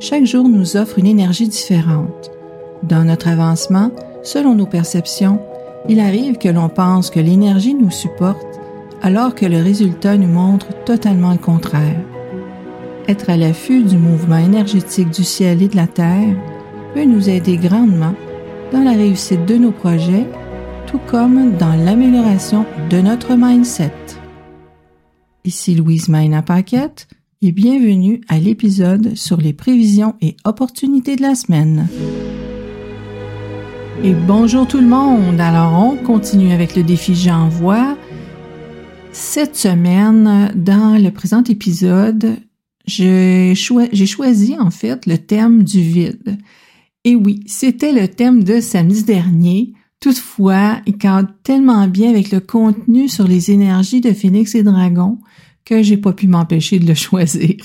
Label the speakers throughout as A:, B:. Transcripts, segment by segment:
A: chaque jour nous offre une énergie différente. Dans notre avancement, selon nos perceptions, il arrive que l'on pense que l'énergie nous supporte alors que le résultat nous montre totalement le contraire. Être à l'affût du mouvement énergétique du ciel et de la terre peut nous aider grandement dans la réussite de nos projets, tout comme dans l'amélioration de notre mindset. Ici Louise Maina Paquette et bienvenue à l'épisode sur les prévisions et opportunités de la semaine. Et bonjour tout le monde. Alors on continue avec le défi J'envoie. Cette semaine, dans le présent épisode, j'ai choisi en fait le thème du vide. Et oui, c'était le thème de samedi dernier. Toutefois, il cadre tellement bien avec le contenu sur les énergies de Phoenix et Dragon que j'ai pas pu m'empêcher de le choisir.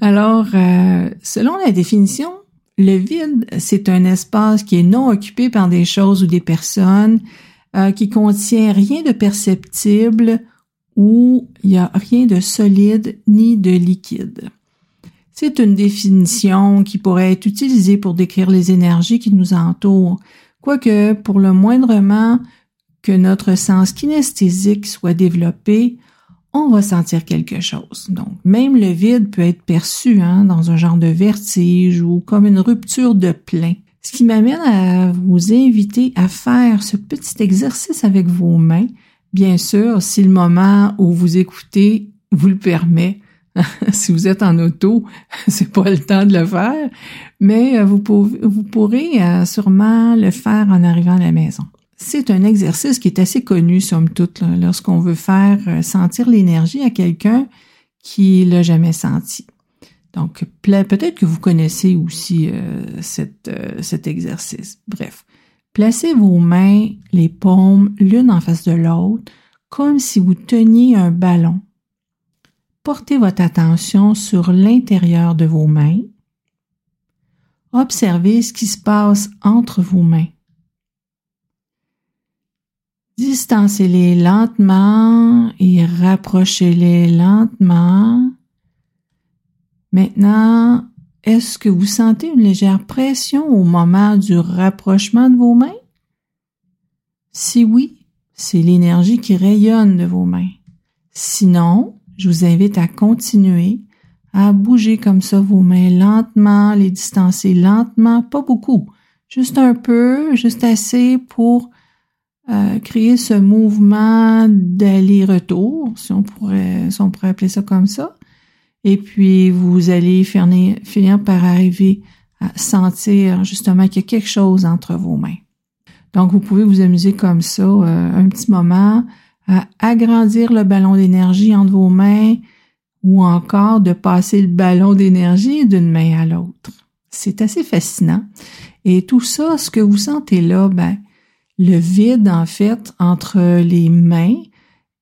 A: Alors, euh, selon la définition, le vide, c'est un espace qui est non occupé par des choses ou des personnes, euh, qui contient rien de perceptible ou il n'y a rien de solide ni de liquide. C'est une définition qui pourrait être utilisée pour décrire les énergies qui nous entourent, quoique pour le moindrement que notre sens kinesthésique soit développé, on va sentir quelque chose. Donc, même le vide peut être perçu hein, dans un genre de vertige ou comme une rupture de plein. Ce qui m'amène à vous inviter à faire ce petit exercice avec vos mains. Bien sûr, si le moment où vous écoutez vous le permet. si vous êtes en auto, c'est pas le temps de le faire, mais vous, pourrez euh, sûrement le faire en arrivant à la maison. C'est un exercice qui est assez connu, somme toute, lorsqu'on veut faire euh, sentir l'énergie à quelqu'un qui l'a jamais senti. Donc, peut-être que vous connaissez aussi euh, euh, cet exercice. Bref, placez vos mains, les paumes, l'une en face de l'autre, comme si vous teniez un ballon. Portez votre attention sur l'intérieur de vos mains. Observez ce qui se passe entre vos mains. Distancez-les lentement et rapprochez-les lentement. Maintenant, est-ce que vous sentez une légère pression au moment du rapprochement de vos mains? Si oui, c'est l'énergie qui rayonne de vos mains. Sinon, je vous invite à continuer à bouger comme ça vos mains lentement, les distancer lentement, pas beaucoup, juste un peu, juste assez pour euh, créer ce mouvement d'aller-retour, si on pourrait, si on pourrait appeler ça comme ça. Et puis, vous allez finir, par arriver à sentir justement qu'il y a quelque chose entre vos mains. Donc, vous pouvez vous amuser comme ça euh, un petit moment à agrandir le ballon d'énergie entre vos mains ou encore de passer le ballon d'énergie d'une main à l'autre. C'est assez fascinant. Et tout ça, ce que vous sentez là, ben, le vide, en fait, entre les mains.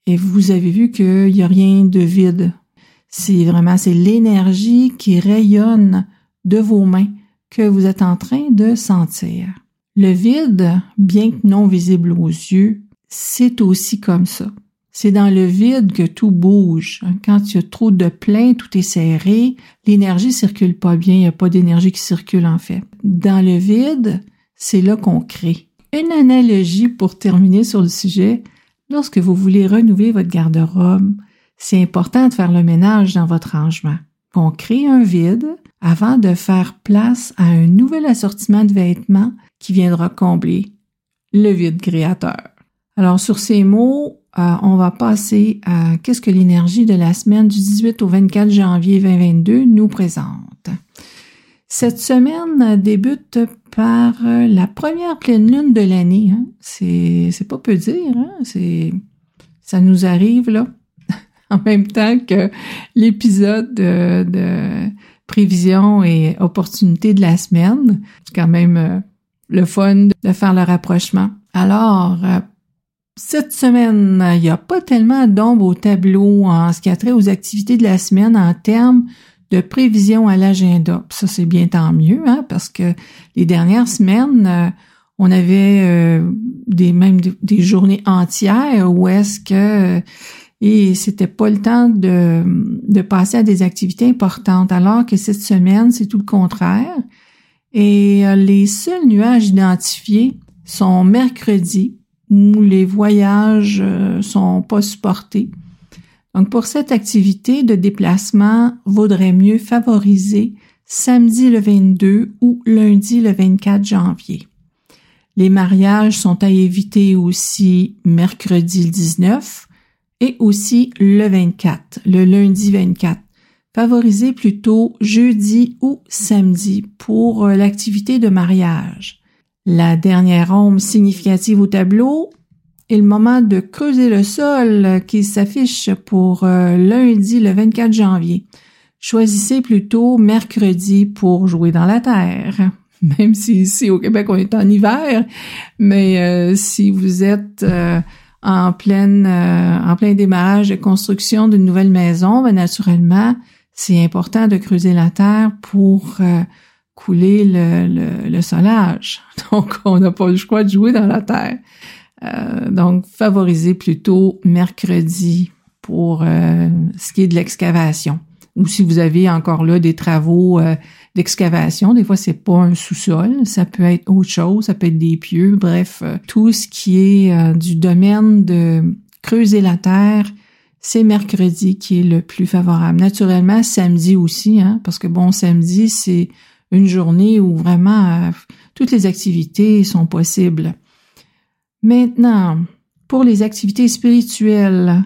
A: Et vous avez vu qu'il n'y a rien de vide. C'est vraiment, c'est l'énergie qui rayonne de vos mains que vous êtes en train de sentir. Le vide, bien que non visible aux yeux, c'est aussi comme ça. C'est dans le vide que tout bouge. Quand il y a trop de plein, tout est serré, l'énergie circule pas bien, il n'y a pas d'énergie qui circule en fait. Dans le vide, c'est là qu'on crée. Une analogie pour terminer sur le sujet. Lorsque vous voulez renouveler votre garde-robe, c'est important de faire le ménage dans votre rangement. On crée un vide avant de faire place à un nouvel assortiment de vêtements qui viendra combler le vide créateur. Alors sur ces mots, euh, on va passer à qu'est-ce que l'énergie de la semaine du 18 au 24 janvier 2022 nous présente. Cette semaine débute par euh, la première pleine lune de l'année. Hein. C'est, pas peu dire, hein. c'est, ça nous arrive là, en même temps que l'épisode de, prévision et opportunité de la semaine. C'est quand même euh, le fun de faire le rapprochement. Alors, euh, cette semaine, il n'y a pas tellement d'ombre au tableau en ce qui a trait aux activités de la semaine en termes de prévision à l'agenda. Ça, c'est bien tant mieux, hein, parce que les dernières semaines, euh, on avait euh, des même des, journées entières où est-ce que et c'était pas le temps de, de passer à des activités importantes, alors que cette semaine, c'est tout le contraire. Et euh, les seuls nuages identifiés sont mercredi, où les voyages euh, sont pas supportés. Donc, pour cette activité de déplacement, vaudrait mieux favoriser samedi le 22 ou lundi le 24 janvier. Les mariages sont à éviter aussi mercredi le 19 et aussi le 24, le lundi 24. Favorisez plutôt jeudi ou samedi pour euh, l'activité de mariage. La dernière ombre significative au tableau est le moment de creuser le sol qui s'affiche pour euh, lundi le 24 janvier. Choisissez plutôt mercredi pour jouer dans la terre. Même si ici au Québec on est en hiver, mais euh, si vous êtes en pleine en plein démarrage de construction d'une nouvelle maison, ben naturellement c'est important de creuser la terre pour euh, couler le, le, solage. Donc, on n'a pas le choix de jouer dans la terre. Euh, donc, favoriser plutôt mercredi pour euh, ce qui est de l'excavation. Ou si vous avez encore là des travaux d'excavation, des fois c'est pas un sous-sol, ça peut être autre chose, ça peut être des pieux, bref, tout ce qui est du domaine de creuser la terre, c'est mercredi qui est le plus favorable. Naturellement, samedi aussi, hein, parce que bon, samedi, c'est une journée où vraiment euh, toutes les activités sont possibles. Maintenant, pour les activités spirituelles,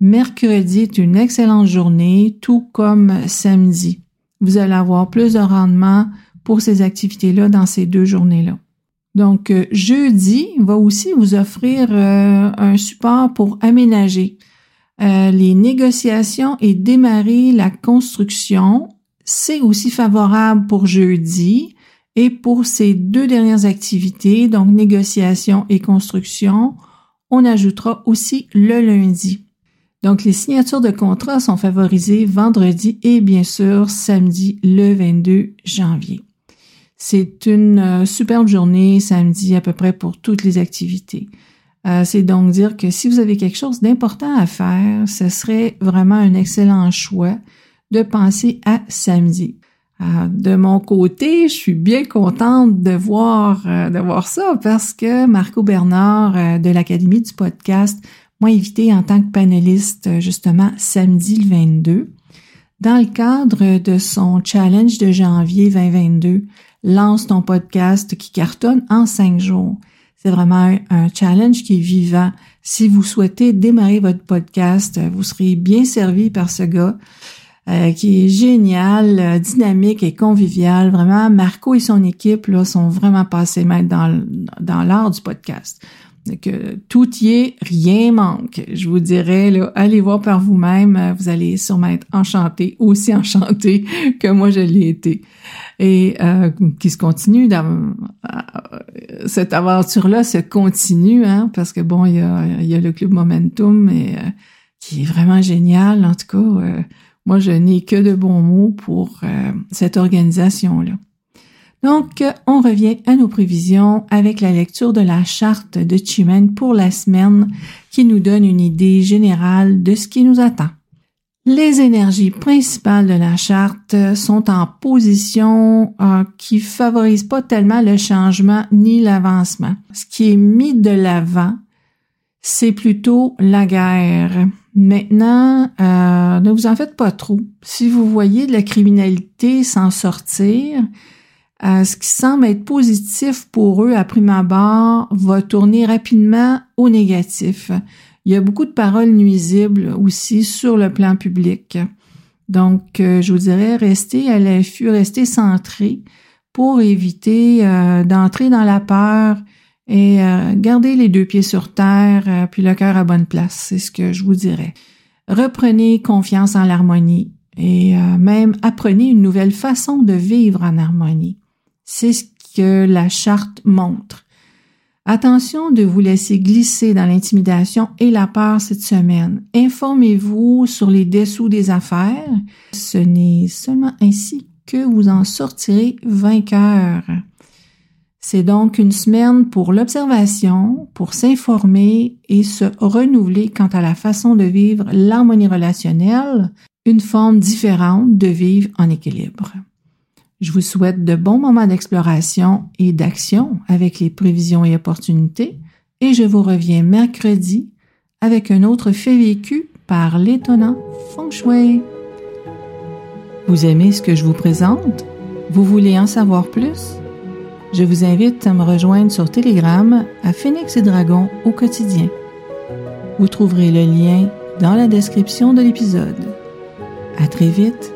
A: mercredi est une excellente journée, tout comme samedi. Vous allez avoir plus de rendement pour ces activités-là dans ces deux journées-là. Donc, euh, jeudi va aussi vous offrir euh, un support pour aménager. Euh, les négociations et démarrer la construction, c'est aussi favorable pour jeudi et pour ces deux dernières activités, donc négociation et construction, on ajoutera aussi le lundi. Donc les signatures de contrat sont favorisées vendredi et bien sûr samedi le 22 janvier. C'est une euh, superbe journée samedi à peu près pour toutes les activités. Euh, c'est donc dire que si vous avez quelque chose d'important à faire, ce serait vraiment un excellent choix de penser à samedi. Euh, de mon côté, je suis bien contente de voir euh, de voir ça parce que Marco Bernard de l'Académie du podcast m'a invité en tant que panéliste justement samedi le 22 dans le cadre de son challenge de janvier 2022. Lance ton podcast qui cartonne en cinq jours. C'est vraiment un, challenge qui est vivant. Si vous souhaitez démarrer votre podcast, vous serez bien servi par ce gars euh, qui est génial, euh, dynamique et convivial. Vraiment, Marco et son équipe là, sont vraiment passés maîtres dans, dans l'art du podcast. Que tout y est, rien manque. Je vous dirais, là, allez voir par vous-même. Vous allez sûrement être enchanté, aussi enchanté que moi je l'ai été et euh, qui se continue dans euh, cette aventure-là se continue, hein, parce que bon, il y a, il y a le club Momentum, et, euh, qui est vraiment génial. En tout cas, moi, je n'ai que de bons mots pour cette organisation-là. Donc, on revient à nos prévisions avec la lecture de la charte de Chimène pour la semaine qui nous donne une idée générale de ce qui nous attend. Les énergies principales de la charte sont en position euh, qui favorise pas tellement le changement ni l'avancement. Ce qui est mis de l'avant, c'est plutôt la guerre. Maintenant, euh, ne vous en faites pas trop. Si vous voyez de la criminalité s'en sortir, euh, ce qui semble être positif pour eux à prime abord va tourner rapidement au négatif. Il y a beaucoup de paroles nuisibles aussi sur le plan public. Donc, euh, je vous dirais, restez à l'affût, restez centré pour éviter d'entrer dans la peur et euh, garder les deux pieds sur terre, puis le cœur à bonne place, c'est ce que je vous dirais. Reprenez confiance en l'harmonie et même apprenez une nouvelle façon de vivre en harmonie. C'est ce que la charte montre. Attention de vous laisser glisser dans l'intimidation et la peur cette semaine. Informez-vous sur les dessous des affaires. Ce n'est seulement ainsi que vous en sortirez vainqueur. C'est donc une semaine pour l'observation, pour s'informer et se renouveler quant à la façon de vivre l'harmonie relationnelle, une forme différente de vivre en équilibre. Je vous souhaite de bons moments d'exploration et d'action avec les prévisions et opportunités et je vous reviens mercredi avec un autre fait vécu par l'étonnant Feng Shui. Vous aimez ce que je vous présente? Vous voulez en savoir plus? Je vous invite à me rejoindre sur Telegram à Phoenix et Dragon au quotidien. Vous trouverez le lien dans la description de l'épisode. À très vite